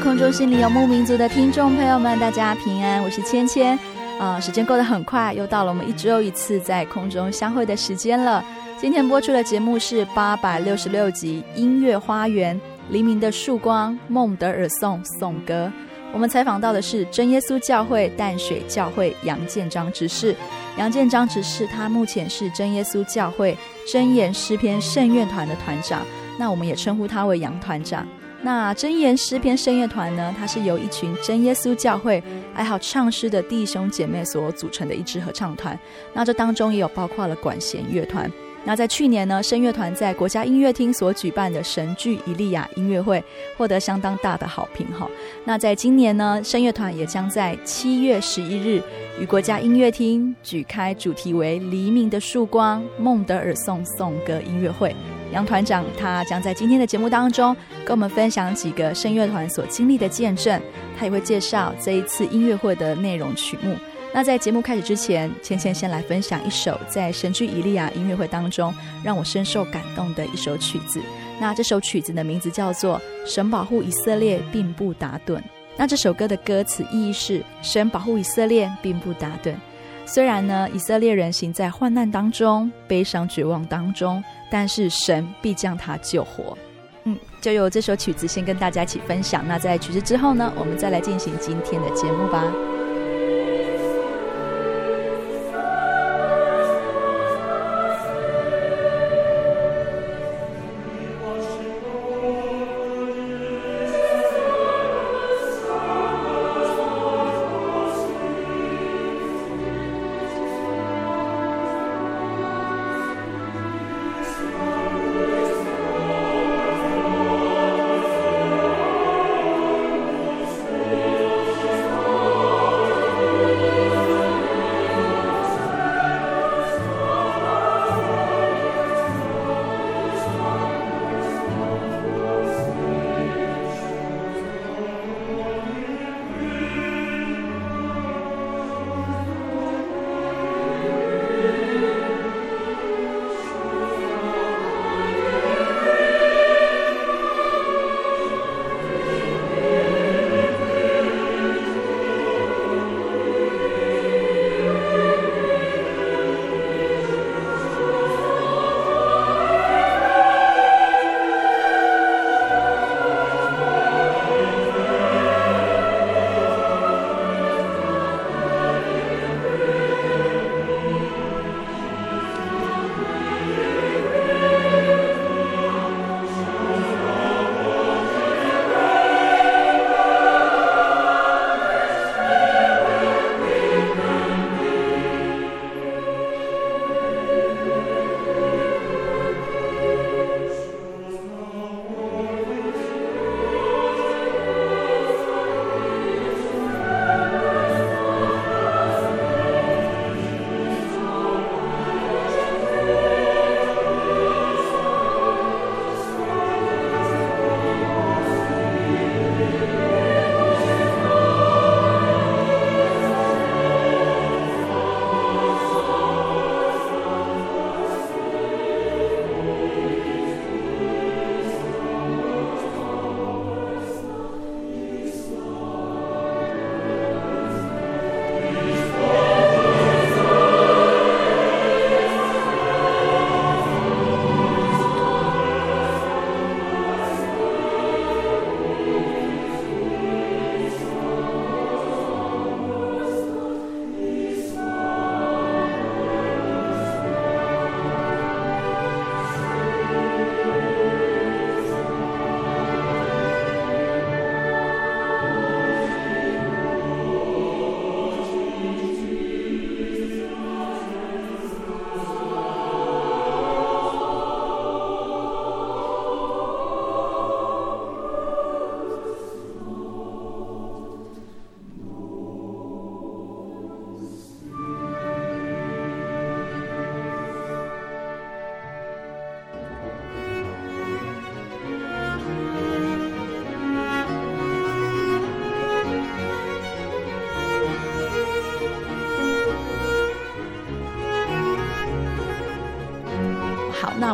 空中，心里游牧民族的听众朋友们，大家平安，我是芊芊。啊、时间过得很快，又到了我们一周一次在空中相会的时间了。今天播出的节目是八百六十六集《音乐花园》，黎明的曙光，孟德尔颂颂歌。我们采访到的是真耶稣教会淡水教会杨建章执事。杨建章执事他目前是真耶稣教会真言诗篇圣乐团的团长，那我们也称呼他为杨团长。那真言诗篇声乐团呢，它是由一群真耶稣教会爱好唱诗的弟兄姐妹所组成的一支合唱团。那这当中也有包括了管弦乐团。那在去年呢，声乐团在国家音乐厅所举办的神剧以利亚音乐会获得相当大的好评哈。那在今年呢，声乐团也将在七月十一日与国家音乐厅举开主题为“黎明的曙光，孟德尔颂颂歌”音乐会。杨团长他将在今天的节目当中跟我们分享几个声乐团所经历的见证，他也会介绍这一次音乐会的内容曲目。那在节目开始之前，芊芊先来分享一首在神剧以利亚音乐会当中让我深受感动的一首曲子。那这首曲子的名字叫做《神保护以色列，并不打盹》。那这首歌的歌词意义是：神保护以色列，并不打盹。虽然呢，以色列人行在患难当中，悲伤绝望当中。但是神必将他救活，嗯，就由这首曲子先跟大家一起分享。那在曲子之后呢，我们再来进行今天的节目吧。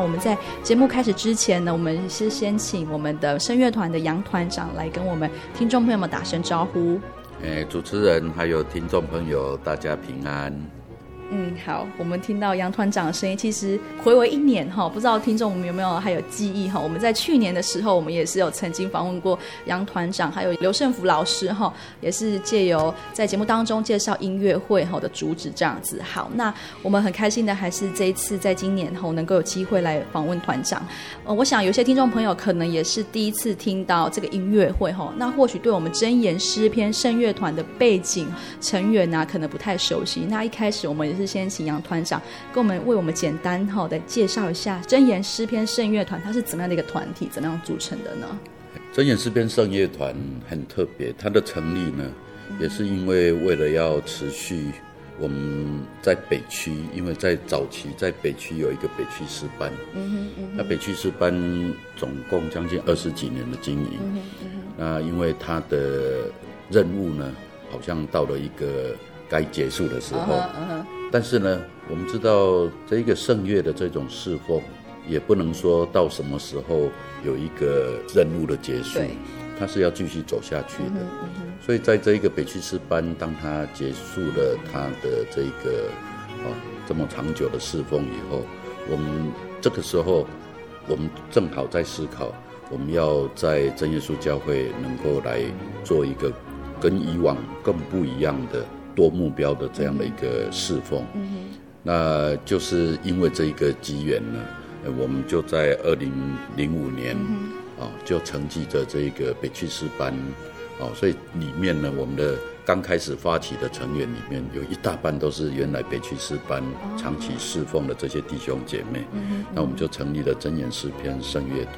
我们在节目开始之前呢，我们是先请我们的声乐团的杨团长来跟我们听众朋友们打声招呼。诶，主持人还有听众朋友，大家平安。嗯，好，我们听到杨团长的声音，其实回味一年哈，不知道听众我们有没有还有记忆哈？我们在去年的时候，我们也是有曾经访问过杨团长，还有刘胜福老师哈，也是借由在节目当中介绍音乐会哈的主旨这样子。好，那我们很开心的还是这一次在今年后能够有机会来访问团长。我想有些听众朋友可能也是第一次听到这个音乐会哈，那或许对我们真言诗篇圣乐团的背景成员啊，可能不太熟悉。那一开始我们也。是先请杨团长跟我们为我们简单哈的介绍一下真言诗篇圣乐团，它是怎么样的一个团体，怎么样组成的呢？真言诗篇圣乐团很特别，它的成立呢，也是因为为了要持续我们在北区，因为在早期在北区有一个北区诗班，嗯哼，嗯哼，那北区诗班总共将近二十几年的经营，嗯哼，嗯哼，那因为它的任务呢，好像到了一个该结束的时候。Uh huh, uh huh. 但是呢，我们知道这一个圣乐的这种侍奉，也不能说到什么时候有一个任务的结束，对它是要继续走下去的。嗯嗯嗯、所以在这一个北区师班，当他结束了他的这个哦这么长久的侍奉以后，我们这个时候，我们正好在思考，我们要在真耶稣教会能够来做一个跟以往更不一样的。多目标的这样的一个侍奉，嗯、那就是因为这一个机缘呢，我们就在二零零五年啊、就承继着这个北区师班所以里面呢，我们的刚开始发起的成员里面有一大半都是原来北区师班长期侍奉的这些弟兄姐妹，那我们就成立了真言诗篇圣乐团。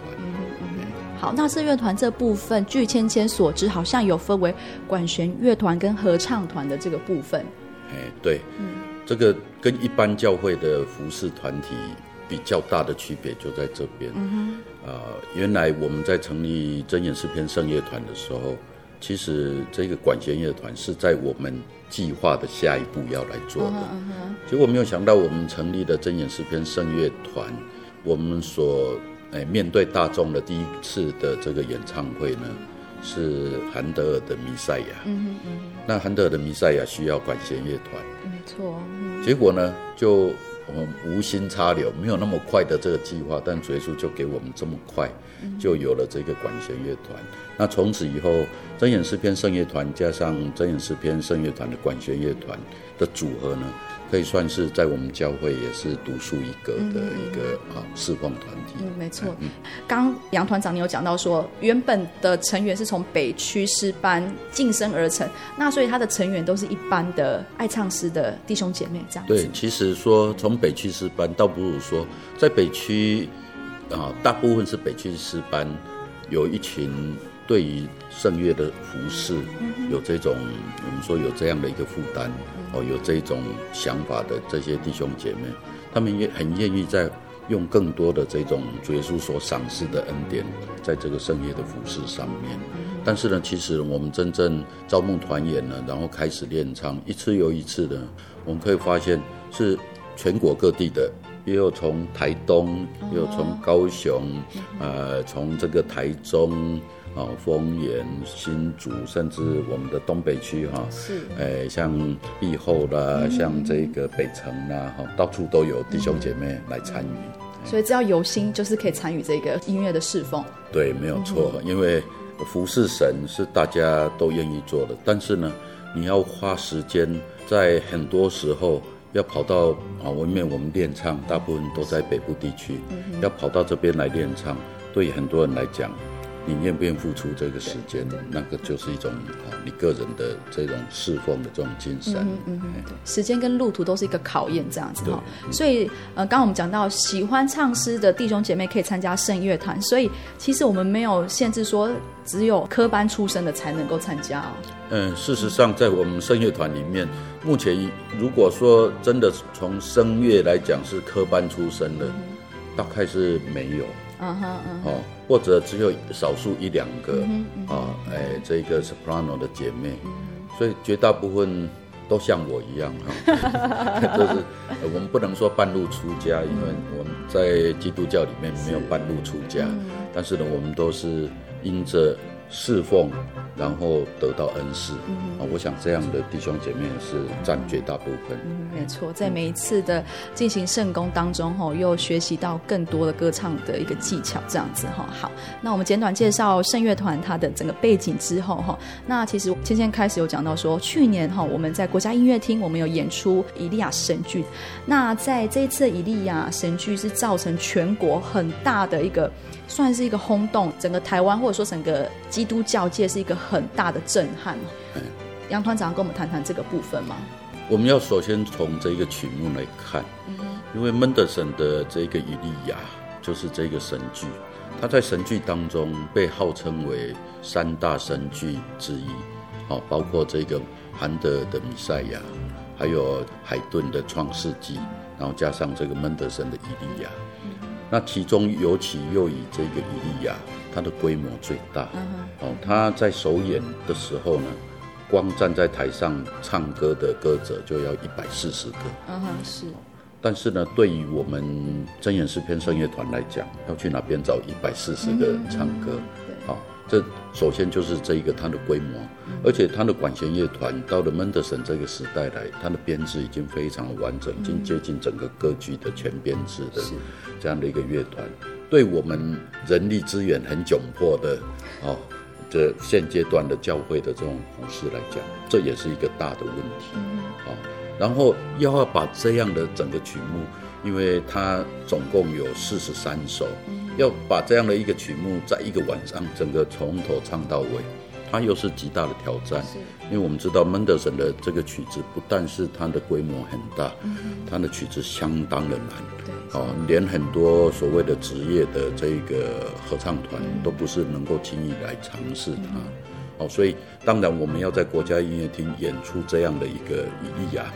好，那圣乐团这部分，据芊芊所知，好像有分为管弦乐团跟合唱团的这个部分。哎，对，嗯，这个跟一般教会的服侍团体比较大的区别就在这边。嗯哼，啊、呃，原来我们在成立真言诗篇圣乐团的时候，其实这个管弦乐团是在我们计划的下一步要来做的。嗯哼，结果没有想到，我们成立的真言诗篇圣乐团，我们所哎，面对大众的第一次的这个演唱会呢，是韩德尔的弥赛亚。嗯哼嗯哼。那韩德尔的弥赛亚需要管弦乐团。没错。嗯、结果呢，就我们无心插柳，没有那么快的这个计划，但主耶稣就给我们这么快，就有了这个管弦乐团。嗯、那从此以后，真言诗篇圣乐团加上真言诗篇圣乐团的管弦乐团的组合呢，可以算是在我们教会也是独树一格的一个啊侍奉团体。嗯，没错。刚杨团长你有讲到说，原本的成员是从北区诗班晋升而成，那所以他的成员都是一般的爱唱诗的弟兄姐妹这样子。对，其实说从北区诗班，倒不如说在北区啊，大部分是北区诗班有一群。对于圣乐的服侍，有这种我们说有这样的一个负担，哦，有这种想法的这些弟兄姐妹，他们也很愿意在用更多的这种主耶稣所赏赐的恩典，在这个圣夜的服饰上面。但是呢，其实我们真正招募团员呢，然后开始练唱，一次又一次的，我们可以发现是全国各地的，也有从台东，也有从高雄，呃，从这个台中。哦，丰原、新竹，甚至我们的东北区哈，是，哎，像碧后啦，嗯、像这个北城啦，哈，到处都有弟兄姐妹来参与。所以只要有心，就是可以参与这个音乐的侍奉。对，没有错，嗯、因为服侍神是大家都愿意做的，但是呢，你要花时间，在很多时候要跑到啊，因为我们练唱大部分都在北部地区，嗯、要跑到这边来练唱，对很多人来讲。你愿不愿意付出这个时间？那个就是一种啊，你个人的这种侍奉的这种精神。嗯嗯，嗯对，时间跟路途都是一个考验，这样子哈。对所以呃，刚刚我们讲到喜欢唱诗的弟兄姐妹可以参加圣乐团，所以其实我们没有限制说只有科班出身的才能够参加哦。嗯，事实上，在我们圣乐团里面，目前如果说真的从声乐来讲是科班出身的，嗯、大概是没有。嗯哼嗯哼。哦。或者只有少数一两个、啊，哎，这个 soprano 的姐妹，嗯、所以绝大部分都像我一样哈，就是我们不能说半路出家，因为我们在基督教里面没有半路出家，但是呢，我们都是因着。侍奉，然后得到恩赐。啊、嗯，我想这样的弟兄姐妹是占绝大部分。嗯，没错，在每一次的进行圣功当中，哈，又学习到更多的歌唱的一个技巧，这样子，哈。好，那我们简短介绍圣乐团它的整个背景之后，哈，那其实芊芊开始有讲到说，去年哈我们在国家音乐厅我们有演出以利亚神剧，那在这一次的以利亚神剧是造成全国很大的一个。算是一个轰动，整个台湾或者说整个基督教界是一个很大的震撼。杨团长跟我们谈谈这个部分吗？我们要首先从这个曲目来看，因为门德森的这个《以利亚》就是这个神剧，他在神剧当中被号称为三大神剧之一，哦，包括这个韩德的《弥赛亚》，还有海顿的《创世纪》，然后加上这个门德森的《以利亚》。那其中尤其又以这个伊利亚，它的规模最大。哦，他在首演的时候呢，光站在台上唱歌的歌者就要一百四十个。嗯哼，是。但是呢，对于我们真言诗篇声乐团来讲，要去哪边找一百四十个人唱歌？好。这首先就是这一个它的规模，而且它的管弦乐团到了门德森这个时代来，它的编制已经非常完整，已经接近整个歌剧的全编制的这样的一个乐团。对我们人力资源很窘迫的哦，这现阶段的教会的这种服饰来讲，这也是一个大的问题。好，然后又要把这样的整个曲目，因为它总共有四十三首。要把这样的一个曲目，在一个晚上整个从头唱到尾，它又是极大的挑战。因为我们知道门德森的这个曲子，不但是它的规模很大，它的曲子相当的难。哦，连很多所谓的职业的这个合唱团都不是能够轻易来尝试它。哦，所以当然我们要在国家音乐厅演出这样的一个以利亚。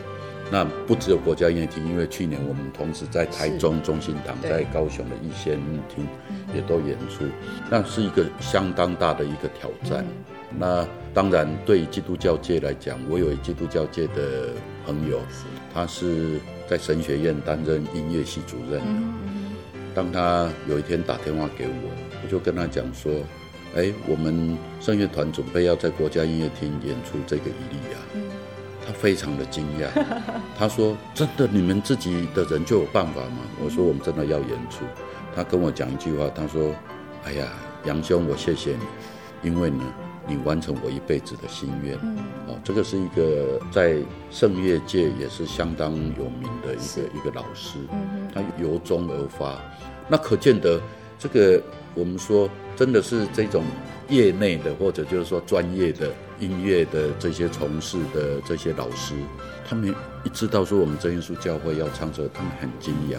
那不只有国家音乐厅，因为去年我们同时在台中中心堂，在高雄的逸仙厅也都演出，那是一个相当大的一个挑战。那当然，对于基督教界来讲，我有一基督教界的朋友，他是在神学院担任音乐系主任。当他有一天打电话给我，我就跟他讲说：“哎，我们圣乐团准备要在国家音乐厅演出这个以利亚。”他非常的惊讶，他说：“真的，你们自己的人就有办法吗？”我说：“我们真的要演出。”他跟我讲一句话，他说：“哎呀，杨兄，我谢谢你，因为呢，你完成我一辈子的心愿。嗯”哦，这个是一个在圣乐界也是相当有名的一个一个老师，他由衷而发，那可见得这个我们说真的是这种。业内的或者就是说专业的音乐的这些从事的这些老师，他们一知道说我们真耶稣教会要唱这个，他们很惊讶。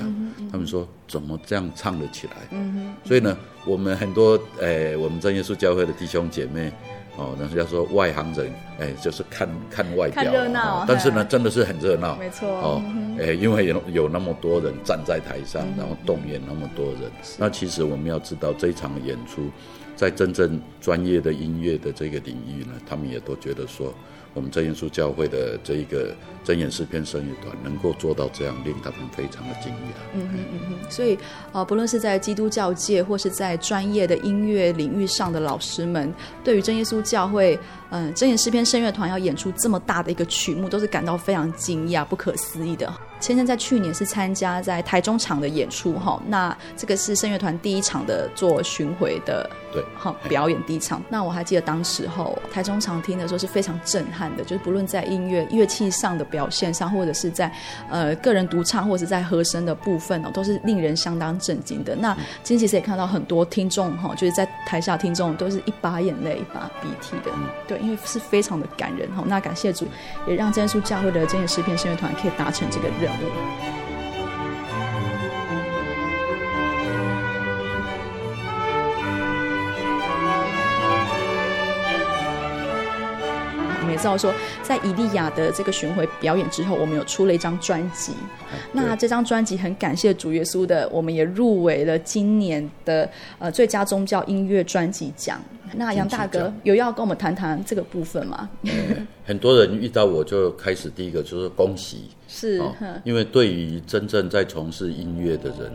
他们说怎么这样唱得起来？嗯、所以呢，我们很多诶、哎，我们真耶稣教会的弟兄姐妹哦，人家说外行人哎，就是看看外表，看热闹。但是呢，真的是很热闹，没错哦。哎，因为有有那么多人站在台上，嗯、然后动员那么多人。那其实我们要知道这一场演出。在真正专业的音乐的这个领域呢，他们也都觉得说，我们真耶稣教会的这一个真言诗篇圣乐团能够做到这样，令他们非常的惊讶。嗯嗯嗯嗯。所以啊、不论是在基督教界，或是在专业的音乐领域上的老师们，对于真耶稣教会，嗯、呃，真言诗篇圣乐团要演出这么大的一个曲目，都是感到非常惊讶、不可思议的。芊芊在去年是参加在台中场的演出哈，那这个是声乐团第一场的做巡回的对哈表演第一场。那我还记得当时候台中场听的时候是非常震撼的，就是不论在音乐乐器上的表现上，或者是在呃个人独唱，或者是在和声的部分哦，都是令人相当震惊的。那今天其实也看到很多听众哈，就是在台下听众都是一把眼泪一把鼻涕的，对，因为是非常的感人哈。那感谢主，也让真耶稣教会的真言诗篇声乐团可以达成这个任务。我们也知道说，在伊利亚的这个巡回表演之后，我们有出了一张专辑。那这张专辑很感谢主耶稣的，我们也入围了今年的呃最佳宗教音乐专辑奖。那杨大哥有要跟我们谈谈这个部分吗？嗯、很多人遇到我就开始第一个就是恭喜，是、哦，因为对于真正在从事音乐的人，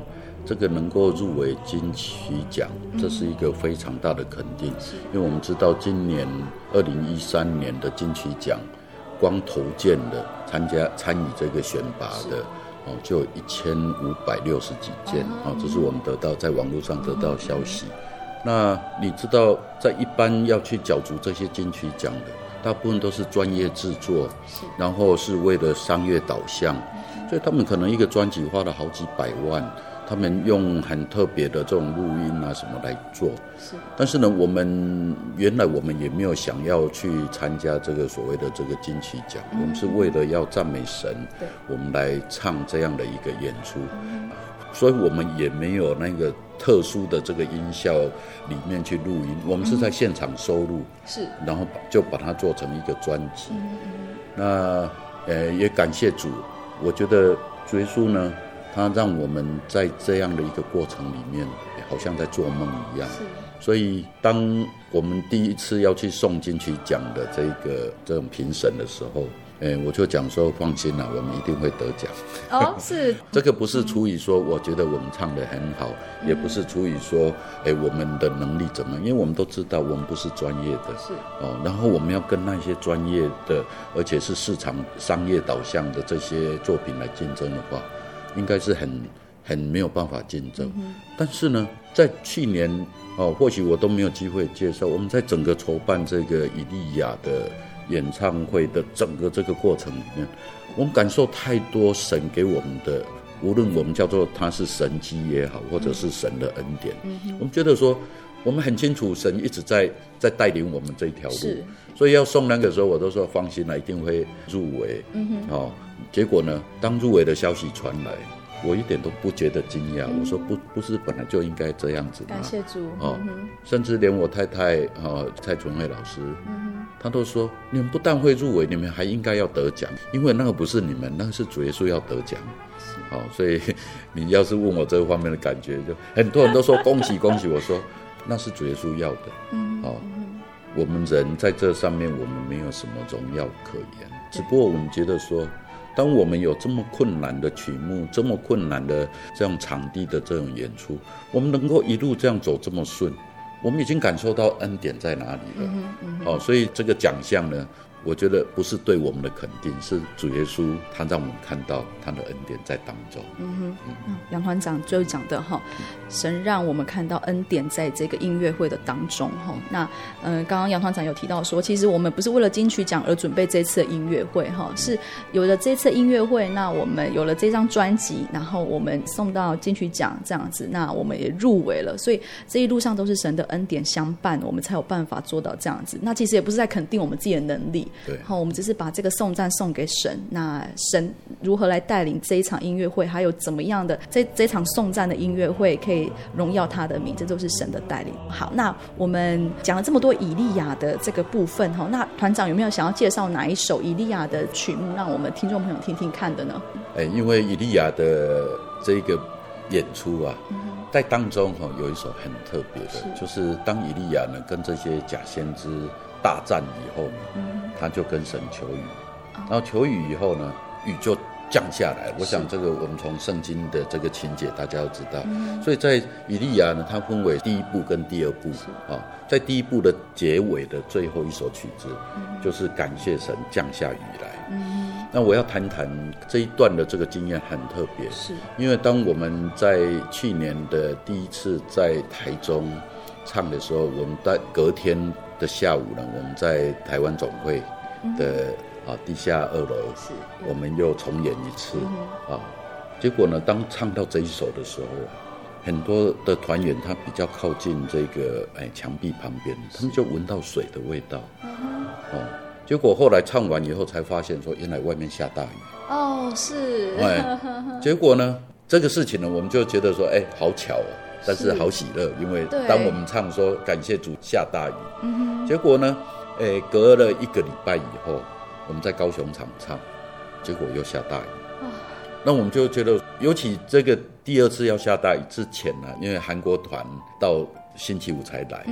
这个能够入围金曲奖，这是一个非常大的肯定。是。因为我们知道今年二零一三年的金曲奖，光投件的参加参与这个选拔的，哦，就有一千五百六十几件，哦，这是我们得到在网络上得到消息。那你知道，在一般要去角逐这些金曲奖的，大部分都是专业制作，然后是为了商业导向，所以他们可能一个专辑花了好几百万，他们用很特别的这种录音啊什么来做。是。但是呢，我们原来我们也没有想要去参加这个所谓的这个金曲奖，我们是为了要赞美神，我们来唱这样的一个演出。所以我们也没有那个特殊的这个音效里面去录音，我们是在现场收录，是，然后就把它做成一个专辑。那呃也感谢主，我觉得主耶稣呢，他让我们在这样的一个过程里面，好像在做梦一样。是。所以当我们第一次要去送进去讲的这个这种评审的时候。哎，我就讲说，放心啦，我们一定会得奖。哦，是 这个不是出于说，我觉得我们唱得很好，嗯、也不是出于说，哎，我们的能力怎么样？因为我们都知道，我们不是专业的。是哦，然后我们要跟那些专业的，而且是市场商业导向的这些作品来竞争的话，应该是很很没有办法竞争。嗯、但是呢，在去年哦，或许我都没有机会介绍，我们在整个筹办这个以利亚的。演唱会的整个这个过程里面，我们感受太多神给我们的，无论我们叫做他是神机也好，或者是神的恩典，嗯、我们觉得说，我们很清楚神一直在在带领我们这一条路，所以要送那个时候，我都说放心了，一定会入围。嗯哼，哦，结果呢，当入围的消息传来。我一点都不觉得惊讶，嗯、我说不，不是本来就应该这样子吗？感谢主哦，嗯、甚至连我太太哦，蔡纯慧老师，嗯、哼他都说你们不但会入围，你们还应该要得奖，因为那个不是你们，那个是主耶稣要得奖。是哦，所以 你要是问我这方面的感觉，就很多人都说恭喜恭喜，我说那是主耶稣要的。嗯哼，哦，我们人在这上面我们没有什么荣耀可言，只不过我们觉得说。当我们有这么困难的曲目，这么困难的这样场地的这种演出，我们能够一路这样走这么顺，我们已经感受到恩典在哪里了。好、嗯嗯哦，所以这个奖项呢，我觉得不是对我们的肯定，是主耶稣他让我们看到他的恩典在当中。嗯哼，嗯，杨团长最后讲的哈，神让我们看到恩典在这个音乐会的当中哈。那嗯、呃，刚刚杨团长有提到说，其实我们不是为了金曲奖而准备这次的音乐会哈，是有了这次音乐会，那我们有了这张专辑，然后我们送到金曲奖这样子，那我们也入围了，所以这一路上都是神的恩典相伴，我们才有办法做到这样子。那其实也不是在肯定我们自己的能力。对，好，我们只是把这个颂赞送给神。那神如何来带领这一场音乐会，还有怎么样的这这场颂赞的音乐会可以荣耀他的名，这都是神的带领。好，那我们讲了这么多以利亚的这个部分哈，那团长有没有想要介绍哪一首以利亚的曲目，让我们听众朋友听听看的呢？哎，因为以利亚的这个演出啊，嗯、在当中哈有一首很特别的，是就是当以利亚呢跟这些假先知。大战以后呢，他就跟神求雨，然后求雨以后呢，雨就降下来。我想这个我们从圣经的这个情节大家都知道。所以在以利亚呢，它分为第一部跟第二部啊。在第一部的结尾的最后一首曲子，就是感谢神降下雨来。那我要谈谈这一段的这个经验很特别，是因为当我们在去年的第一次在台中唱的时候，我们在隔天。的下午呢，我们在台湾总会的啊地下二楼，是我们又重演一次啊。结果呢，当唱到这一首的时候，很多的团员他比较靠近这个哎墙壁旁边，他们就闻到水的味道。哦，结果后来唱完以后才发现说，原来外面下大雨。哦，是。哎，结果呢，这个事情呢，我们就觉得说，哎，好巧哦。但是好喜乐，因为当我们唱说感谢主下大雨，对结果呢，诶，隔了一个礼拜以后，我们在高雄场唱，结果又下大雨。哦、那我们就觉得，尤其这个第二次要下大雨之前呢，因为韩国团到星期五才来。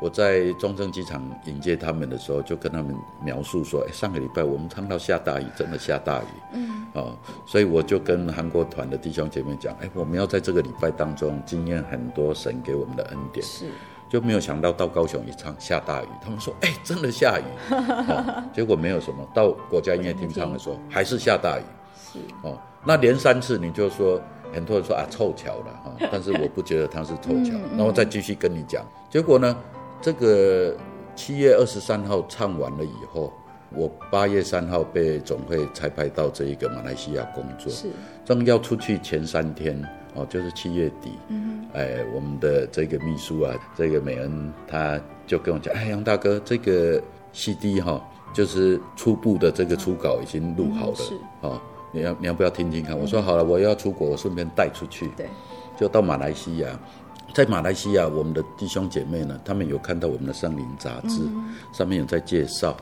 我在中正机场迎接他们的时候，就跟他们描述说：“哎，上个礼拜我们唱到下大雨，真的下大雨。”嗯，哦，所以我就跟韩国团的弟兄姐妹讲：“哎，我们要在这个礼拜当中经验很多神给我们的恩典。”是。就没有想到到高雄一唱下大雨，他们说：“ 哎，真的下雨。哦”结果没有什么。到国家音乐厅唱的时候，还是下大雨。是。哦，那连三次，你就说。很多人说啊，凑巧了哈，但是我不觉得他是凑巧。那我再继续跟你讲，结果呢，这个七月二十三号唱完了以后，我八月三号被总会差派到这一个马来西亚工作，是正要出去前三天哦，就是七月底，嗯，哎，我们的这个秘书啊，这个美恩他就跟我讲，哎，杨大哥，这个 CD 哈，就是初步的这个初稿已经录好了，是啊。你要你要不要听听看？我说好了，我要出国，我顺便带出去。对，就到马来西亚，在马来西亚，我们的弟兄姐妹呢，他们有看到我们的上林杂志，上面有在介绍，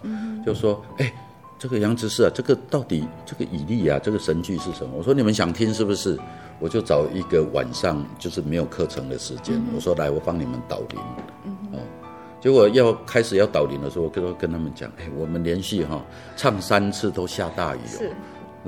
就说：“哎，这个杨执事啊，这个到底这个以利啊，这个神剧是什么？”我说：“你们想听是不是？”我就找一个晚上，就是没有课程的时间，我说：“来，我帮你们导灵。”哦，结果要开始要导灵的时候，我跟跟他们讲：“哎，我们连续哈唱三次都下大雨哦。”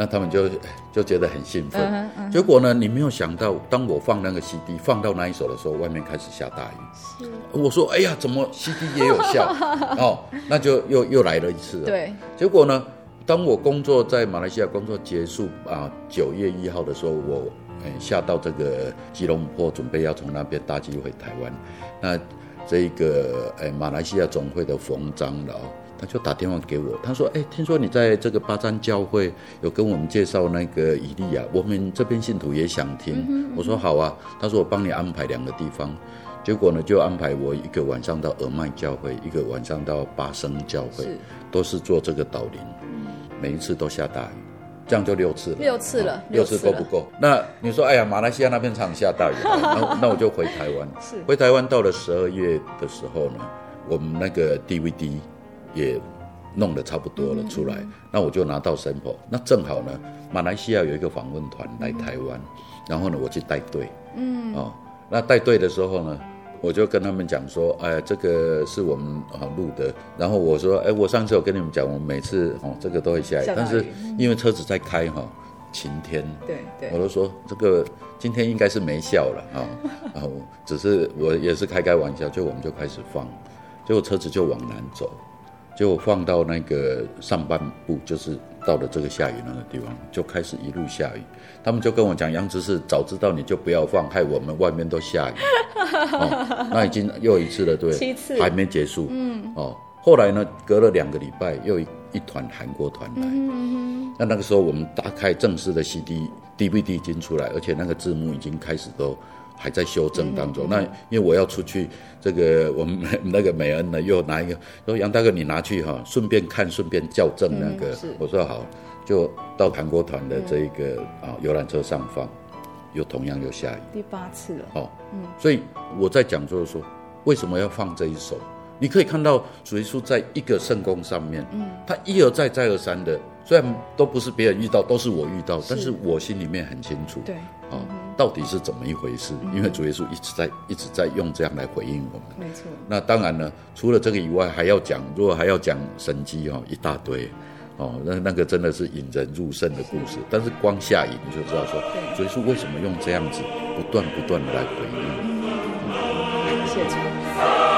那他们就就觉得很兴奋，嗯嗯，结果呢，你没有想到，当我放那个 CD 放到那一首的时候，外面开始下大雨。是，我说，哎呀，怎么 CD 也有效？哦，那就又又来了一次了。对，结果呢，当我工作在马来西亚工作结束啊，九月一号的时候，我哎下到这个吉隆坡，准备要从那边搭机回台湾。那这个哎马来西亚总会的冯长老。他就打电话给我，他说：“哎、欸，听说你在这个巴赞教会有跟我们介绍那个以利亚，我们这边信徒也想听。嗯哼”我说：“好啊。”他说：“我帮你安排两个地方。”结果呢，就安排我一个晚上到耳麦教会，一个晚上到巴生教会，是都是做这个导灵。每一次都下大雨，这样就六次了。六次了，六次够不够？那你说：“哎呀，马来西亚那边常下大雨。那 ”那我就回台湾。是回台湾到了十二月的时候呢，我们那个 DVD。也弄得差不多了出来，嗯、那我就拿到 sample。那正好呢，马来西亚有一个访问团来台湾，嗯、然后呢，我去带队。嗯，哦，那带队的时候呢，我就跟他们讲说，哎，这个是我们啊录的。然后我说，哎，我上次有跟你们讲，我们每次哦这个都会下雨，下但是因为车子在开哈，晴天，对对，我都说这个今天应该是没效了啊，然后只是我也是开开玩笑，就我们就开始放，结果车子就往南走。就放到那个上半部，就是到了这个下雨那个地方，就开始一路下雨。他们就跟我讲：“杨执事，早知道你就不要放，害我们外面都下雨。哦”那已经又一次了，对，七次还没结束。嗯，哦，后来呢，隔了两个礼拜，又一一团韩国团来。嗯哼那那个时候，我们打开正式的 CD、DVD 已经出来，而且那个字幕已经开始都。还在修正当中。那因为我要出去，这个 我们那个美恩呢，又拿一个说杨大哥，你拿去哈，顺便看，顺便校正那个。我说好，就到韩国团的这一个啊游览车上放，又同样又下雨。第八次了。哦，嗯，所以我在讲就是说，为什么要放这一首？你可以看到主耶稣在一个圣工上面，嗯，他一而再再而三的，虽然都不是别人遇到，都是我遇到，但是我心里面很清楚，对，啊。到底是怎么一回事？因为主耶稣一直在一直在用这样来回应我们。没错。那当然呢，除了这个以外，还要讲，如果还要讲神迹哦，一大堆，哦，那那个真的是引人入胜的故事。但是光下雨你就知道说，主耶稣为什么用这样子不断不断的来回应。谢谢。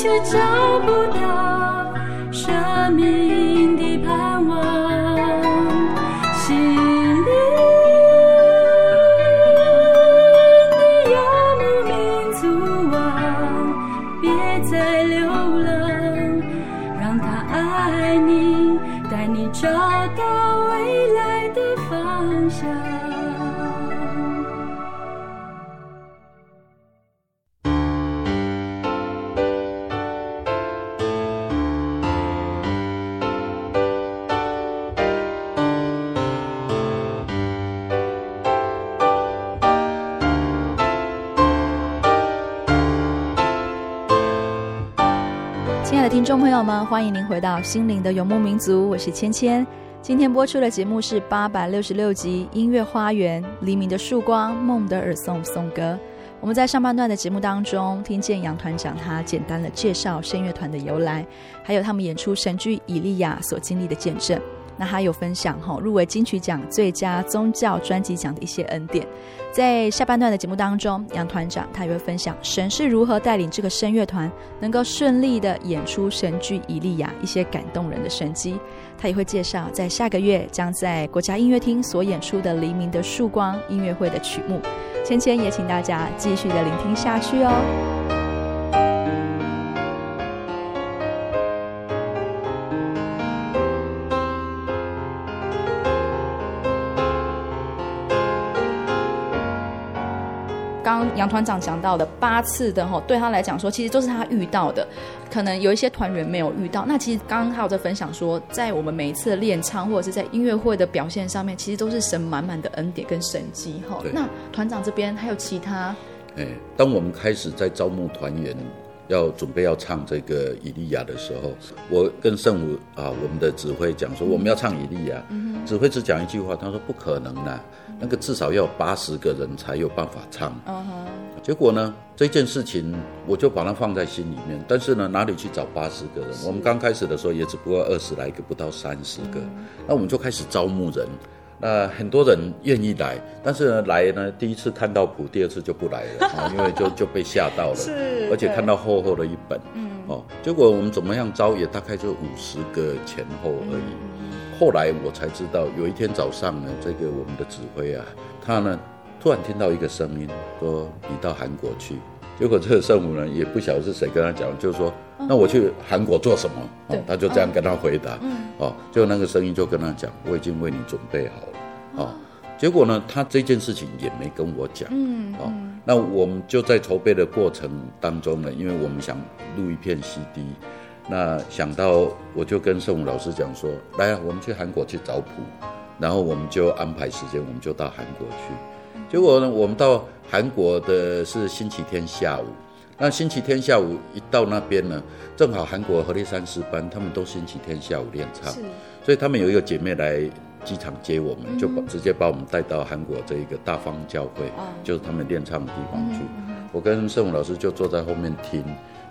却找不到生命。友们，欢迎您回到《心灵的游牧民族》，我是芊芊。今天播出的节目是八百六十六集《音乐花园》，黎明的曙光，孟德尔颂颂歌。我们在上半段的节目当中，听见杨团长他简单的介绍声乐团的由来，还有他们演出神剧《以利亚》所经历的见证。那他有分享哈入围金曲奖最佳宗教专辑奖的一些恩典，在下半段的节目当中，杨团长他也会分享神是如何带领这个声乐团能够顺利的演出神剧《以利亚》一些感动人的神迹，他也会介绍在下个月将在国家音乐厅所演出的《黎明的曙光》音乐会的曲目，芊芊也请大家继续的聆听下去哦。杨团长讲到的八次的吼，对他来讲说，其实都是他遇到的，可能有一些团员没有遇到。那其实刚刚他有在分享说，在我们每一次的练唱或者是在音乐会的表现上面，其实都是神满满的恩典跟神迹哈。那团长这边还有其他？哎，当我们开始在招募团员，要准备要唱这个以利亚的时候，我跟圣母啊，我们的指挥讲说，我们要唱以利亚。嗯、指挥只讲一句话，他说不可能的。那个至少要有八十个人才有办法唱。嗯哼结果呢，这件事情我就把它放在心里面。但是呢，哪里去找八十个人？我们刚开始的时候也只不过二十来个，不到三十个。嗯、那我们就开始招募人。那很多人愿意来，但是呢，来呢，第一次看到谱，第二次就不来了啊，因为就就被吓到了。是。而且看到厚厚的一本。嗯。哦，结果我们怎么样招也大概就五十个前后而已。嗯后来我才知道，有一天早上呢，这个我们的指挥啊，他呢突然听到一个声音，说你到韩国去。结果这个圣母呢也不晓得是谁跟他讲，就是说那我去韩国做什么？哦，他就这样跟他回答。嗯。哦，就那个声音就跟他讲，我已经为你准备好了。哦，结果呢，他这件事情也没跟我讲。嗯。哦，那我们就在筹备的过程当中呢，因为我们想录一片 CD。那想到我就跟圣武老师讲说，来啊，我们去韩国去找谱，然后我们就安排时间，我们就到韩国去。结果呢，我们到韩国的是星期天下午，那星期天下午一到那边呢，正好韩国和立山师班他们都星期天下午练唱，所以他们有一个姐妹来机场接我们，就把直接把我们带到韩国这一个大方教会，嗯、就是他们练唱的地方去。嗯、我跟圣武老师就坐在后面听。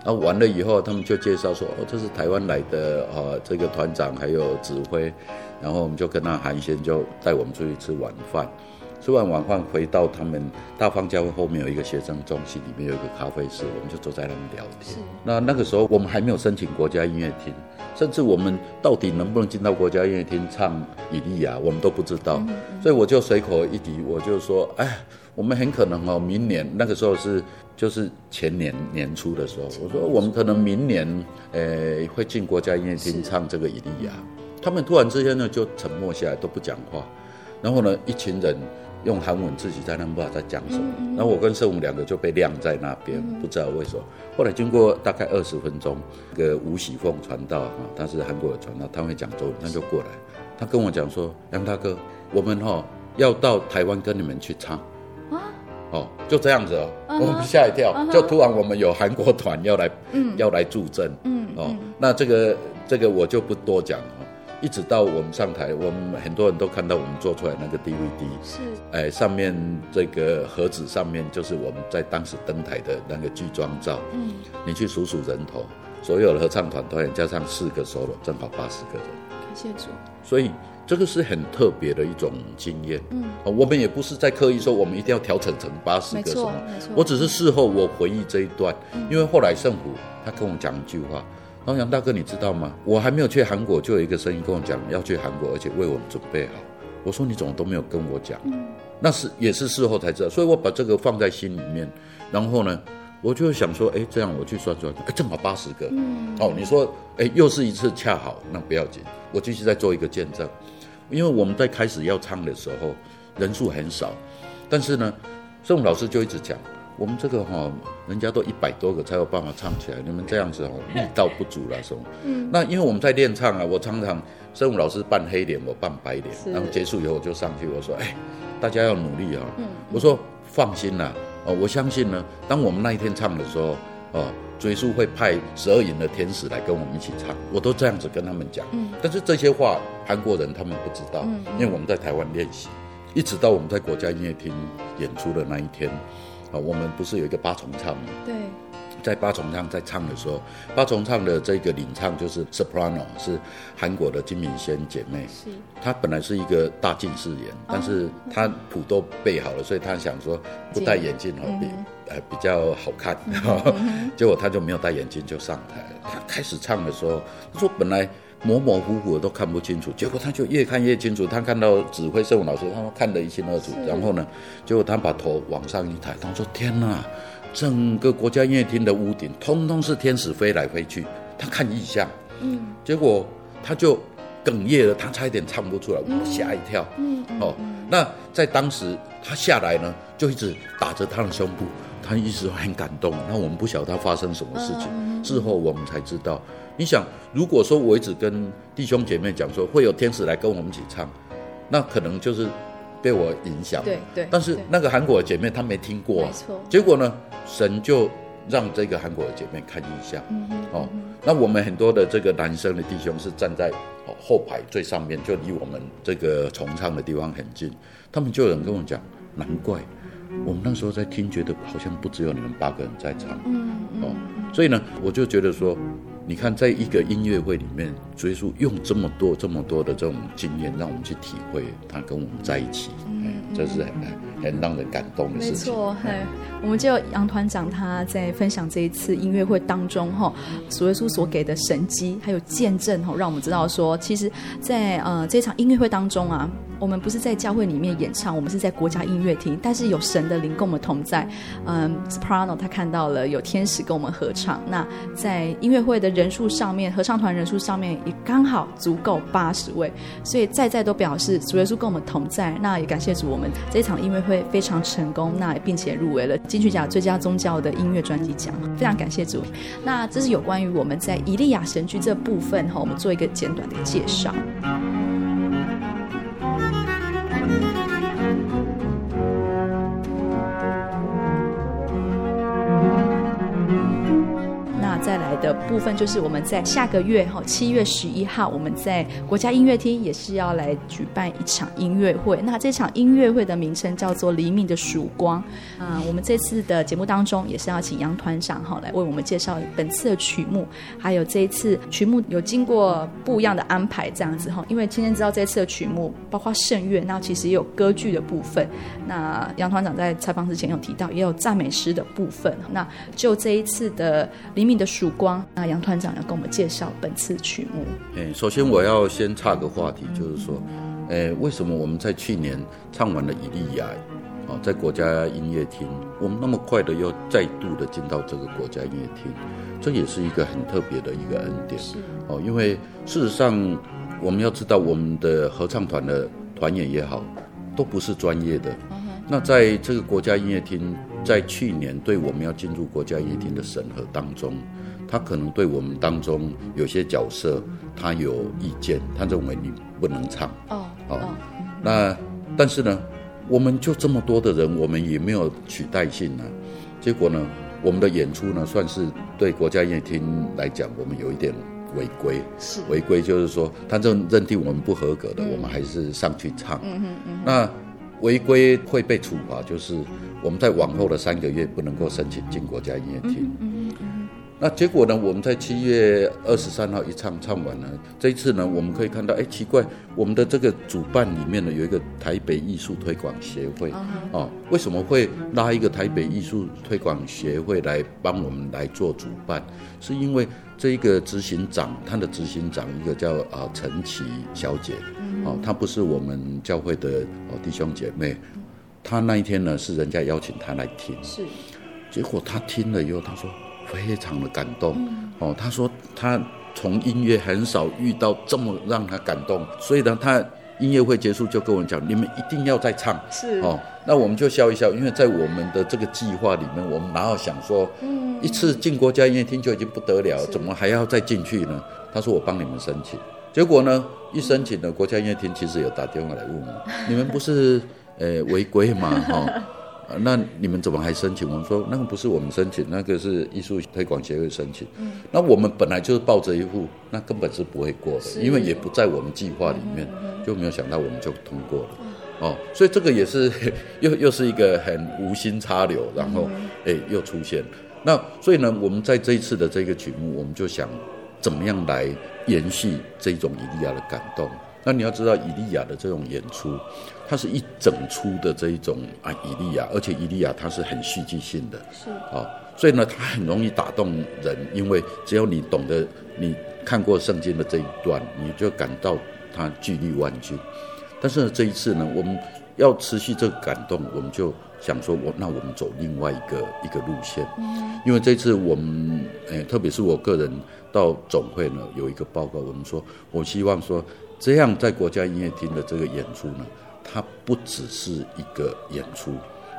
然后完了以后，他们就介绍说：“哦，这是台湾来的啊，这个团长还有指挥。”然后我们就跟他寒暄，就带我们出去吃晚饭。吃完晚饭回到他们大方教会后面有一个学生中心，里面有一个咖啡室，我们就坐在那边聊天。那那个时候我们还没有申请国家音乐厅，甚至我们到底能不能进到国家音乐厅唱《以利亚》，我们都不知道。所以我就随口一提，我就说：“哎，我们很可能哦，明年那个时候是就是前年年初的时候，我说我们可能明年呃会进国家音乐厅唱这个《伊利亚》。”他们突然之间呢就沉默下来，都不讲话。然后呢，一群人。用韩文自己在那不知道在讲什么，然后我跟圣母两个就被晾在那边，不知道为什么。后来经过大概二十分钟，那个吴喜凤传道啊，他是韩国的传道，他会讲中文，他就过来，他跟我讲说：“杨大哥，我们哈要到台湾跟你们去唱啊，哦，就这样子哦，我们吓一跳，就突然我们有韩国团要来，要来助阵，嗯，哦，那这个这个我就不多讲。”一直到我们上台，我们很多人都看到我们做出来那个 DVD，是，哎，上面这个盒子上面就是我们在当时登台的那个剧装照。嗯，你去数数人头，所有的合唱团团员加上四个 solo，正好八十个人。感谢主。所以这个是很特别的一种经验。嗯，我们也不是在刻意说我们一定要调整成八十个什么，我只是事后我回忆这一段，嗯、因为后来圣虎他跟我讲一句话。然后杨大哥，你知道吗？我还没有去韩国，就有一个声音跟我讲要去韩国，而且为我们准备好。我说你怎么都没有跟我讲？嗯，那是也是事后才知道，所以我把这个放在心里面。然后呢，我就想说，哎，这样我去算算，哎，正好八十个。嗯，哦，你说，哎，又是一次恰好，那不要紧，我继续再做一个见证。因为我们在开始要唱的时候，人数很少，但是呢，圣武老师就一直讲。我们这个哈、哦，人家都一百多个才有办法唱起来，你们这样子哦，力道不足了，什么？嗯。那因为我们在练唱啊，我常常生物老师扮黑脸，我扮白脸，然后结束以后我就上去，我说：“哎，大家要努力啊、哦！”嗯。我说：“放心啦，哦，我相信呢，当我们那一天唱的时候，哦，主耶稣会派十二营的天使来跟我们一起唱。”我都这样子跟他们讲。嗯。但是这些话韩国人他们不知道，嗯、因为我们在台湾练习，一直到我们在国家音乐厅演出的那一天。啊，我们不是有一个八重唱吗？对，在八重唱在唱的时候，八重唱的这个领唱就是 soprano，是韩国的金敏仙姐妹。是，她本来是一个大近视眼，但是她谱都背好了，所以她想说不戴眼镜比呃比较好看。结果他就没有戴眼镜就上台，他开始唱的时候，他说本来。模模糊糊的都看不清楚，结果他就越看越清楚。他看到指挥圣武老师，他们看得一清二楚。然后呢，结果他把头往上一抬，他说：“天哪，整个国家音乐厅的屋顶通通是天使飞来飞去。”他看异象，嗯，结果他就哽咽了，他差一点唱不出来，我吓一跳。嗯，哦，那在当时他下来呢，就一直打着他的胸部，他一直很感动。那我们不晓得他发生什么事情，事后我们才知道。你想，如果说我一直跟弟兄姐妹讲说会有天使来跟我们一起唱，那可能就是被我影响。对对。但是那个韩国的姐妹她没听过，没错。结果呢，神就让这个韩国的姐妹看一下。嗯。哦，那我们很多的这个男生的弟兄是站在后排最上面，就离我们这个重唱的地方很近。他们就有人跟我讲，难怪我们那时候在听，觉得好像不只有你们八个人在唱。嗯嗯。哦，所以呢，我就觉得说。你看，在一个音乐会里面，追溯用这么多、这么多的这种经验，让我们去体会他跟我们在一起，嗯，这是很很让人感动的事情。没错，嘿，我们就杨团长他在分享这一次音乐会当中，哈，主耶稣所给的神机还有见证，哈，让我们知道说，其实在，在呃这场音乐会当中啊。我们不是在教会里面演唱，我们是在国家音乐厅，但是有神的灵跟我们同在。嗯，Soprano 他看到了有天使跟我们合唱。那在音乐会的人数上面，合唱团人数上面也刚好足够八十位，所以在在都表示主耶稣跟我们同在。那也感谢主，我们们这场音乐会非常成功，那并且入围了金曲奖最佳宗教的音乐专辑奖，非常感谢主。那这是有关于我们在伊利亚神剧这部分哈，我们做一个简短的介绍。部分就是我们在下个月哈七月十一号，我们在国家音乐厅也是要来举办一场音乐会。那这场音乐会的名称叫做《黎明的曙光》啊。我们这次的节目当中也是要请杨团长哈来为我们介绍本次的曲目，还有这一次曲目有经过不一样的安排这样子哈。因为今天知道这次的曲目包括圣乐，那其实也有歌剧的部分。那杨团长在采访之前有提到，也有赞美诗的部分。那就这一次的黎明的曙光，那杨团长要跟我们介绍本次曲目。诶，首先我要先岔个话题，就是说，诶，为什么我们在去年唱完了《以利亚》，啊，在国家音乐厅，我们那么快的又再度的进到这个国家音乐厅，这也是一个很特别的一个恩典。是哦，因为事实上我们要知道，我们的合唱团的团员也好，都不是专业的。那在这个国家音乐厅，在去年对我们要进入国家音乐厅的审核当中，他可能对我们当中有些角色，他有意见，他认为你不能唱。哦哦，那但是呢，我们就这么多的人，我们也没有取代性呢。结果呢，我们的演出呢，算是对国家音乐厅来讲，我们有一点违规。是违规，就是说他认认定我们不合格的，嗯、我们还是上去唱。嗯嗯嗯。那。违规会被处罚，就是我们在往后的三个月不能够申请进国家音乐厅。嗯、那结果呢？我们在七月二十三号一唱唱完了，这一次呢，我们可以看到，哎，奇怪，我们的这个主办里面呢有一个台北艺术推广协会。啊、哦，为什么会拉一个台北艺术推广协会来帮我们来做主办？是因为这一个执行长，他的执行长一个叫啊陈琦小姐。哦，她不是我们教会的哦弟兄姐妹，她那一天呢是人家邀请她来听，是，结果她听了以后，她说非常的感动，嗯、哦，他说他从音乐很少遇到这么让他感动，所以呢，他音乐会结束就跟我讲，你们一定要再唱，是，哦，那我们就笑一笑，因为在我们的这个计划里面，我们哪有想说，嗯，一次进国家音乐厅就已经不得了，怎么还要再进去呢？他说我帮你们申请。结果呢，一申请呢，国家音乐厅其实有打电话来问我，你们不是呃违规吗？哈、哦，那你们怎么还申请？我们说那个不是我们申请，那个是艺术推广协会申请。嗯、那我们本来就是抱着一副，那根本是不会过的，因为也不在我们计划里面，就没有想到我们就通过了。哦，所以这个也是 又又是一个很无心插柳，然后哎又出现。那所以呢，我们在这一次的这个曲目，我们就想。怎么样来延续这种以利亚的感动？那你要知道，以利亚的这种演出，它是一整出的这一种啊，以利亚，而且以利亚它是很戏剧性的，是啊、哦，所以呢，它很容易打动人，因为只要你懂得，你看过圣经的这一段，你就感到它巨力万钧。但是呢，这一次呢，我们要持续这个感动，我们就想说，我那我们走另外一个一个路线，嗯、因为这次我们，诶，特别是我个人。到总会呢，有一个报告，我们说，我希望说，这样在国家音乐厅的这个演出呢，它不只是一个演出，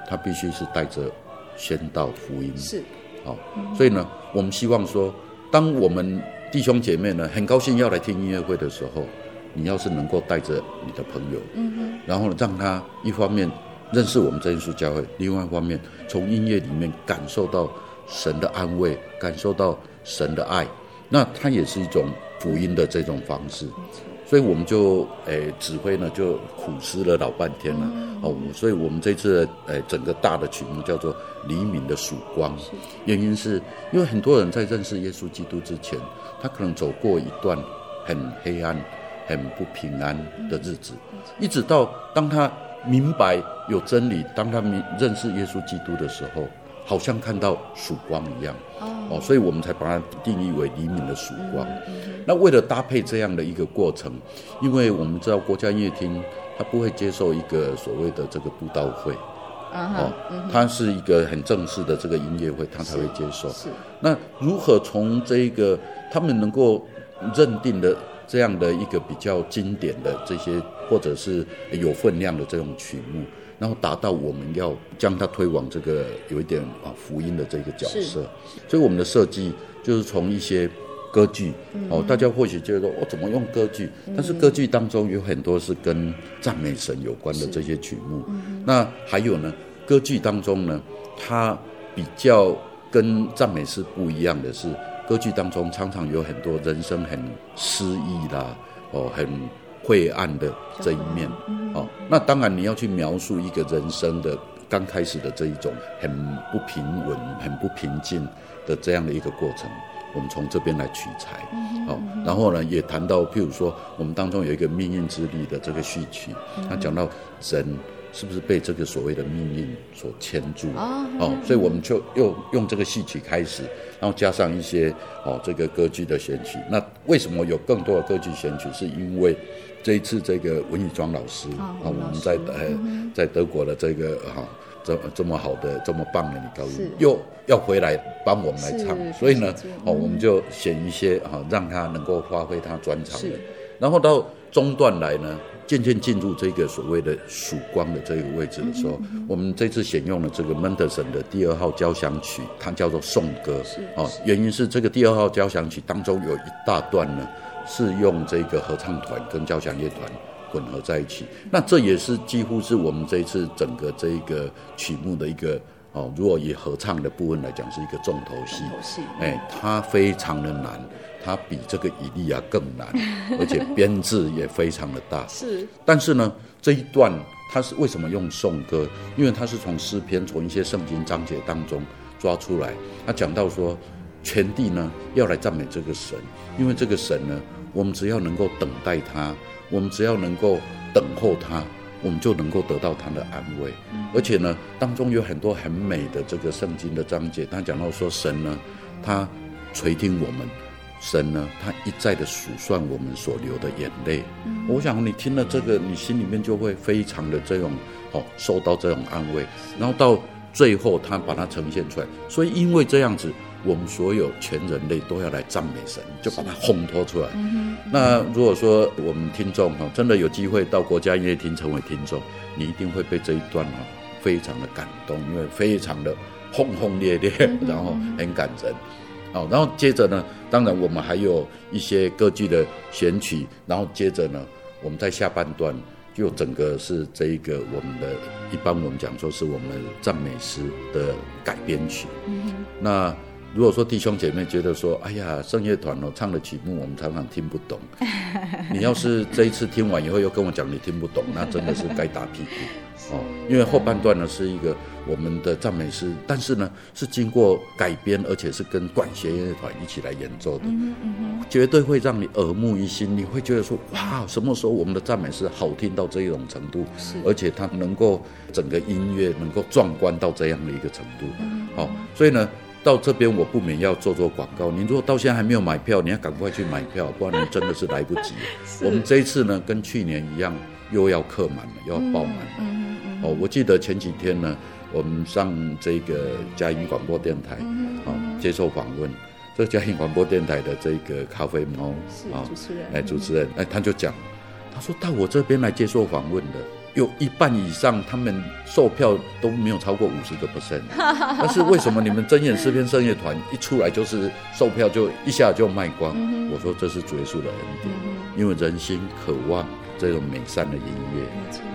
它必须是带着宣道福音。是，好、哦，嗯、所以呢，我们希望说，当我们弟兄姐妹呢很高兴要来听音乐会的时候，你要是能够带着你的朋友，嗯哼，然后让他一方面认识我们真耶稣教会，另外一方面从音乐里面感受到神的安慰，感受到神的爱。那它也是一种福音的这种方式，所以我们就诶、欸、指挥呢就苦思了老半天了。哦，所以我们这次诶、欸、整个大的曲目叫做《黎明的曙光》，原因是因为很多人在认识耶稣基督之前，他可能走过一段很黑暗、很不平安的日子，一直到当他明白有真理，当他明认识耶稣基督的时候。好像看到曙光一样哦，所以我们才把它定义为黎明的曙光。那为了搭配这样的一个过程，因为我们知道国家音乐厅它不会接受一个所谓的这个布道会，哦，它是一个很正式的这个音乐会，它才会接受。是。那如何从这个他们能够认定的这样的一个比较经典的这些，或者是有分量的这种曲目？然后达到我们要将它推广这个有一点啊福音的这个角色，所以我们的设计就是从一些歌剧、嗯、哦，大家或许觉得我、哦、怎么用歌剧？嗯、但是歌剧当中有很多是跟赞美神有关的这些曲目。嗯、那还有呢，歌剧当中呢，它比较跟赞美是不一样的是，歌剧当中常常有很多人生很失意啦，哦，很晦暗的这一面，哦，那当然你要去描述一个人生的刚开始的这一种很不平稳、很不平静的这样的一个过程。我们从这边来取材，好，然后呢，也谈到，譬如说，我们当中有一个命运之力的这个序曲，他讲到人是不是被这个所谓的命运所牵住，哦，所以我们就又用这个戏曲开始，然后加上一些哦这个歌剧的选曲。那为什么有更多的歌剧选曲？是因为这一次这个文宇庄老师啊，我们在呃在德国的这个哈。这这么好的、这么棒的女高音，又要回来帮我们来唱，所以呢，哦，我们就选一些哈，让他能够发挥他专长的。然后到中段来呢，渐渐进入这个所谓的曙光的这个位置的时候，我们这次选用了这个门德森的第二号交响曲，它叫做颂歌。哦，原因是这个第二号交响曲当中有一大段呢，是用这个合唱团跟交响乐团。混合在一起，那这也是几乎是我们这一次整个这一个曲目的一个哦，如果以合唱的部分来讲，是一个重头戏。戏，哎，它非常的难，它比这个以利亚更难，而且编制也非常的大。是，但是呢，这一段它是为什么用颂歌？因为它是从诗篇、从一些圣经章节当中抓出来。他讲到说，全地呢要来赞美这个神，因为这个神呢，我们只要能够等待他。我们只要能够等候他，我们就能够得到他的安慰。而且呢，当中有很多很美的这个圣经的章节，他讲到说，神呢，他垂听我们，神呢，他一再的数算我们所流的眼泪。我想你听了这个，你心里面就会非常的这种哦，受到这种安慰。然后到最后，他把它呈现出来。所以因为这样子。我们所有全人类都要来赞美神，就把它烘托出来。那如果说我们听众哈，真的有机会到国家音乐厅成为听众，你一定会被这一段哈非常的感动，因为非常的轰轰烈烈，然后很感人。好，然后接着呢，当然我们还有一些歌剧的选曲，然后接着呢，我们在下半段就整个是这一个我们的，一般我们讲说是我们赞美诗的改编曲。那如果说弟兄姐妹觉得说，哎呀，圣乐团哦唱的曲目我们常常听不懂，你要是这一次听完以后又跟我讲你听不懂，那真的是该打屁股哦。因为后半段呢是一个我们的赞美诗，但是呢是经过改编，而且是跟管弦乐团一起来演奏的，绝对会让你耳目一新。你会觉得说，哇，什么时候我们的赞美诗好听到这一种程度？是，而且它能够整个音乐能够壮观到这样的一个程度。好，所以呢。到这边我不免要做做广告。你如果到现在还没有买票，你要赶快去买票，不然你真的是来不及。我们这一次呢，跟去年一样，又要客满了，又要爆满了。嗯嗯、哦，我记得前几天呢，我们上这个嘉音广播电台，啊、哦，接受访问。这嘉音广播电台的这个咖啡猫啊，主持人，哎，主持人，哎，他就讲，他说到我这边来接受访问的。有一半以上，他们售票都没有超过五十个 percent。但是为什么你们睁眼诗篇圣乐团一出来就是售票就一下就卖光？我说这是主耶稣的恩典，因为人心渴望这种美善的音乐，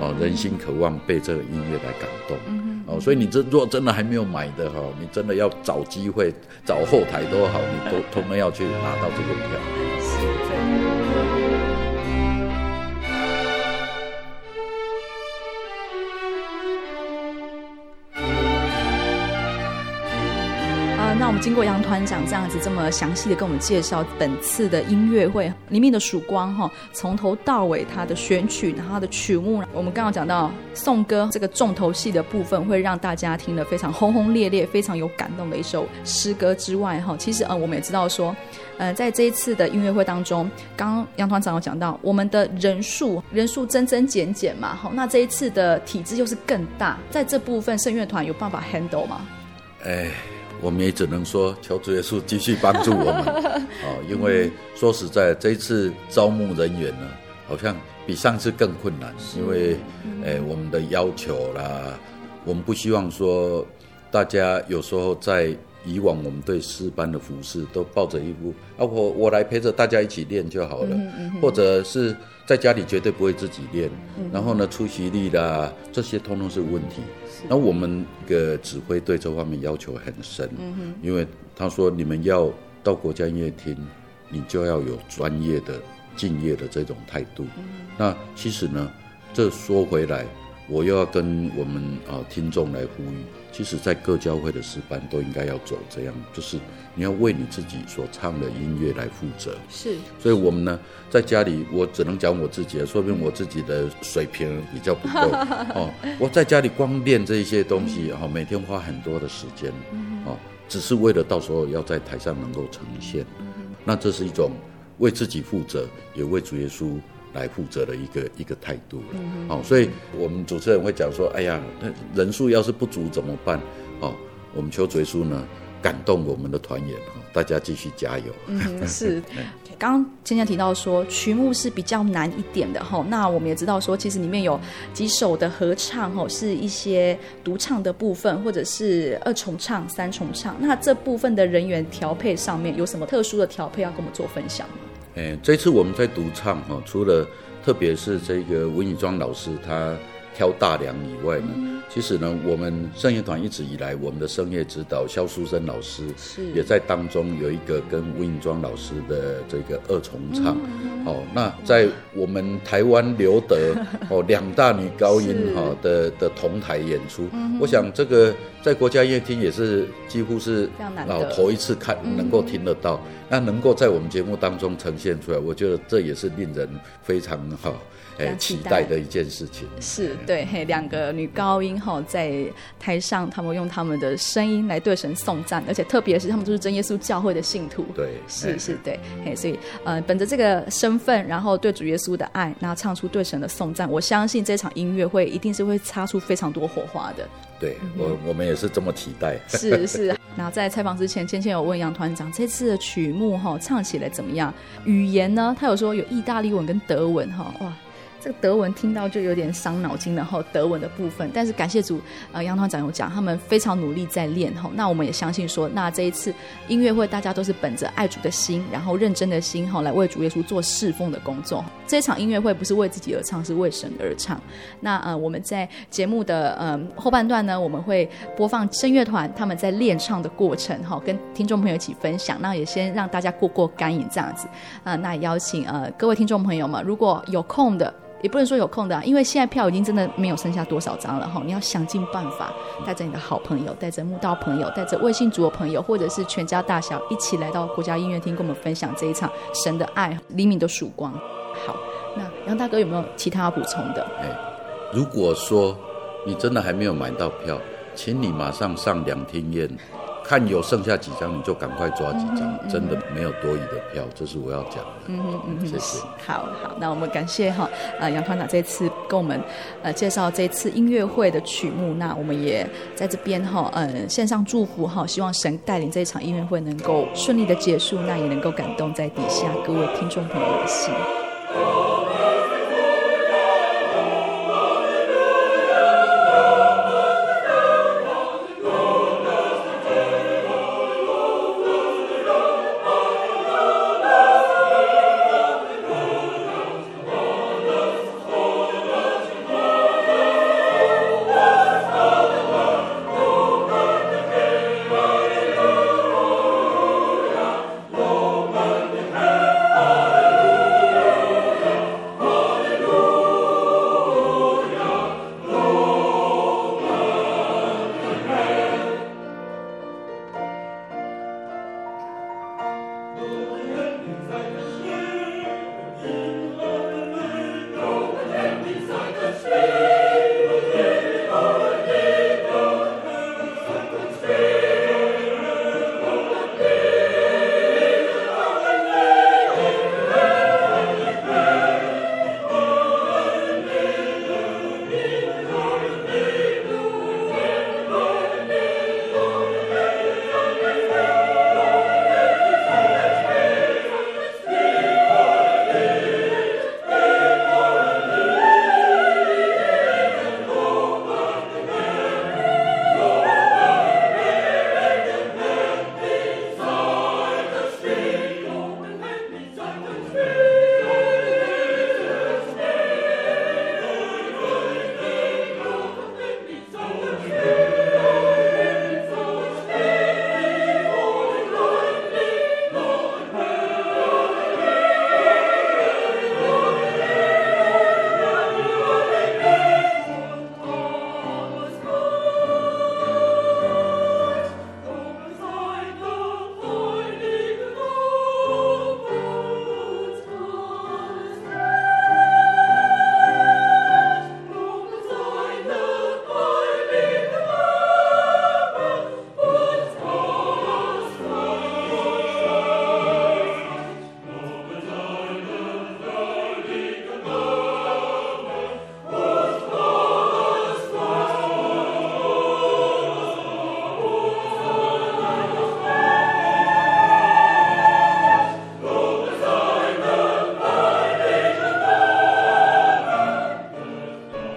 哦，人心渴望被这个音乐来感动，哦，所以你这如果真的还没有买的哈，你真的要找机会找后台都好，你都 通通要去拿到这个票。们经过杨团长这样子这么详细的跟我们介绍本次的音乐会里面的曙光哈，从头到尾它的选曲，然后它的曲目，我们刚刚讲到颂歌这个重头戏的部分，会让大家听得非常轰轰烈烈，非常有感动的一首诗歌之外哈，其实呃我们也知道说，呃在这一次的音乐会当中，刚刚杨团长有讲到我们的人数人数增增减减嘛，好，那这一次的体制又是更大，在这部分圣乐团有办法 handle 吗？哎。我们也只能说，求主耶稣继续帮助我们。哦，因为说实在，这一次招募人员呢，好像比上次更困难，因为，诶，我们的要求啦，我们不希望说大家有时候在以往我们对诗班的服饰都抱着一副啊，我我来陪着大家一起练就好了，或者是在家里绝对不会自己练，然后呢，出席率啦，这些通通是问题。那我们的指挥对这方面要求很深，因为他说，你们要到国家音乐厅，你就要有专业的、敬业的这种态度。嗯、那其实呢，这说回来，我又要跟我们啊听众来呼吁。其实，在各教会的诗班都应该要走这样，就是你要为你自己所唱的音乐来负责。是，所以我们呢，在家里，我只能讲我自己，说明我自己的水平比较不够 哦。我在家里光练这些东西，哈、哦，每天花很多的时间，哦，只是为了到时候要在台上能够呈现。那这是一种为自己负责，也为主耶稣。来负责的一个一个态度了，好、嗯哦，所以我们主持人会讲说，哎呀，那人数要是不足怎么办？哦，我们求主耶稣呢感动我们的团员，哈，大家继续加油。嗯，是。刚刚芊芊提到说曲目是比较难一点的哈，那我们也知道说，其实里面有几首的合唱哈，是一些独唱的部分，或者是二重唱、三重唱。那这部分的人员调配上面有什么特殊的调配要跟我们做分享吗？哎，这次我们在独唱哈，除了特别是这个文以庄老师他挑大梁以外呢，嗯、其实呢，我们圣乐团一直以来，我们的声乐指导肖淑珍老师是。也在当中有一个跟吴颖庄老师的这个二重唱。嗯、哦，那在我们台湾留德 哦两大女高音哈的的同台演出，嗯、我想这个在国家音乐厅也是几乎是老头一次看能够听得到。那能够在我们节目当中呈现出来，我觉得这也是令人非常好哎期待的一件事情。是对，嘿两个女高音哈在台上，他们用他们的声音来对神颂赞，而且特别是他们都是真耶稣教会的信徒。对，是是，对，嘿，所以呃，本着这个身份，然后对主耶稣的爱，然后唱出对神的颂赞，我相信这场音乐会一定是会擦出非常多火花的。对我，我们也是这么期待。是 是。然后在采访之前，芊芊有问杨团长，这次的曲目哈唱起来怎么样？语言呢？他有说有意大利文跟德文哈，哇。这个德文听到就有点伤脑筋，然后德文的部分，但是感谢主，呃，杨团长有讲，他们非常努力在练哈。那我们也相信说，那这一次音乐会，大家都是本着爱主的心，然后认真的心哈，来为主耶稣做侍奉的工作。这场音乐会不是为自己而唱，是为神而唱。那呃，我们在节目的呃后半段呢，我们会播放声乐团他们在练唱的过程哈，跟听众朋友一起分享。那也先让大家过过干瘾这样子啊、那也邀请呃各位听众朋友们，如果有空的。也不能说有空的，因为现在票已经真的没有剩下多少张了哈。你要想尽办法，带着你的好朋友，带着慕道朋友，带着微信组的朋友，或者是全家大小一起来到国家音乐厅，跟我们分享这一场神的爱，黎明的曙光。好，那杨大哥有没有其他要补充的？哎，如果说你真的还没有买到票，请你马上上两厅院。看有剩下几张，你就赶快抓几张，嗯嗯、真的没有多余的票，这是我要讲的。嗯嗯嗯，谢谢。好好，那我们感谢哈，呃，杨团长这次跟我们呃介绍这次音乐会的曲目，那我们也在这边哈，呃，线上祝福哈，希望神带领这一场音乐会能够顺利的结束，那也能够感动在底下各位听众朋友的心。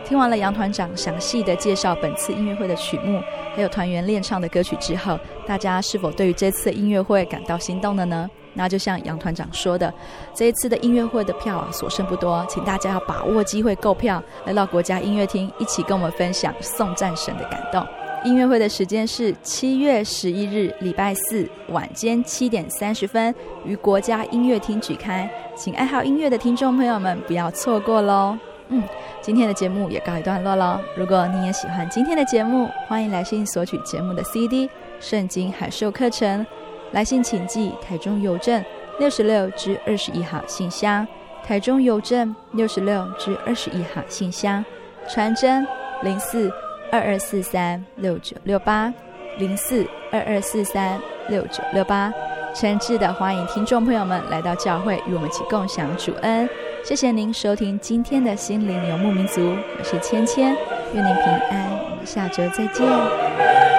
听完了杨团长详细的介绍本次音乐会的曲目，还有团员练唱的歌曲之后，大家是否对于这次的音乐会感到心动了呢？那就像杨团长说的，这一次的音乐会的票啊，所剩不多，请大家要把握机会购票，来到国家音乐厅一起跟我们分享送战神的感动。音乐会的时间是七月十一日礼拜四晚间七点三十分，于国家音乐厅举开，请爱好音乐的听众朋友们不要错过喽。嗯，今天的节目也告一段落了。如果你也喜欢今天的节目，欢迎来信索取节目的 CD《圣经海兽课程》。来信请寄台中邮政六十六至二十一号信箱，台中邮政六十六至二十一号信箱，传真零四二二四三六九六八零四二二四三六九六八。诚挚的欢迎听众朋友们来到教会，与我们一起共享主恩。谢谢您收听今天的心灵游牧民族，我是芊芊，愿您平安，我们下周再见。